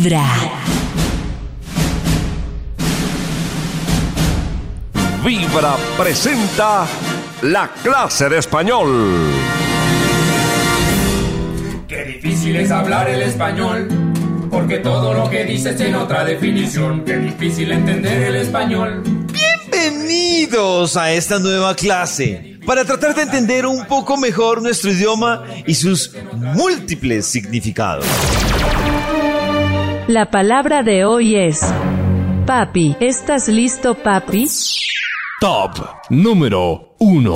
Vibra. Vibra presenta la clase de español. Qué difícil es hablar el español, porque todo lo que dices tiene otra definición. Qué difícil entender el español. Bienvenidos a esta nueva clase para tratar de entender un poco mejor nuestro idioma y sus múltiples significados. La palabra de hoy es papi. ¿Estás listo, papi? Top número 1.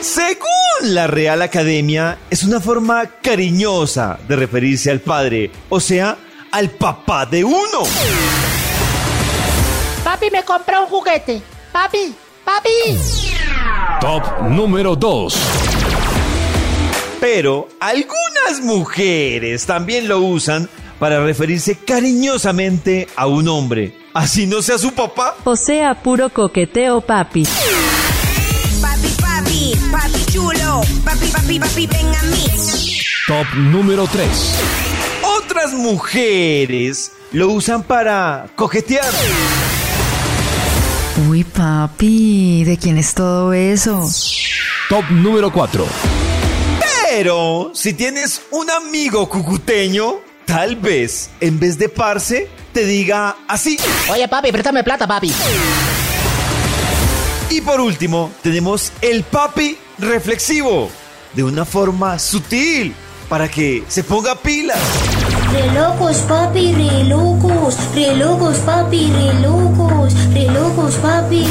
Según la Real Academia, es una forma cariñosa de referirse al padre, o sea, al papá de uno. Papi me compró un juguete. Papi, papi. Top número 2. Pero algunas mujeres también lo usan para referirse cariñosamente a un hombre, así no sea su papá. O sea, puro coqueteo, papi. Papi, papi, papi chulo, papi, papi, papi, ven a mí. Top número 3. Otras mujeres lo usan para coquetear. Uy, papi, ¿de quién es todo eso? Top número 4. Pero si tienes un amigo cucuteño, tal vez en vez de parce te diga así. Oye, papi, préstame plata, papi. Y por último, tenemos el papi reflexivo, de una forma sutil, para que se ponga pilas. Re locos, papi, re locos, re locos, papi, re locos, re locos, papi.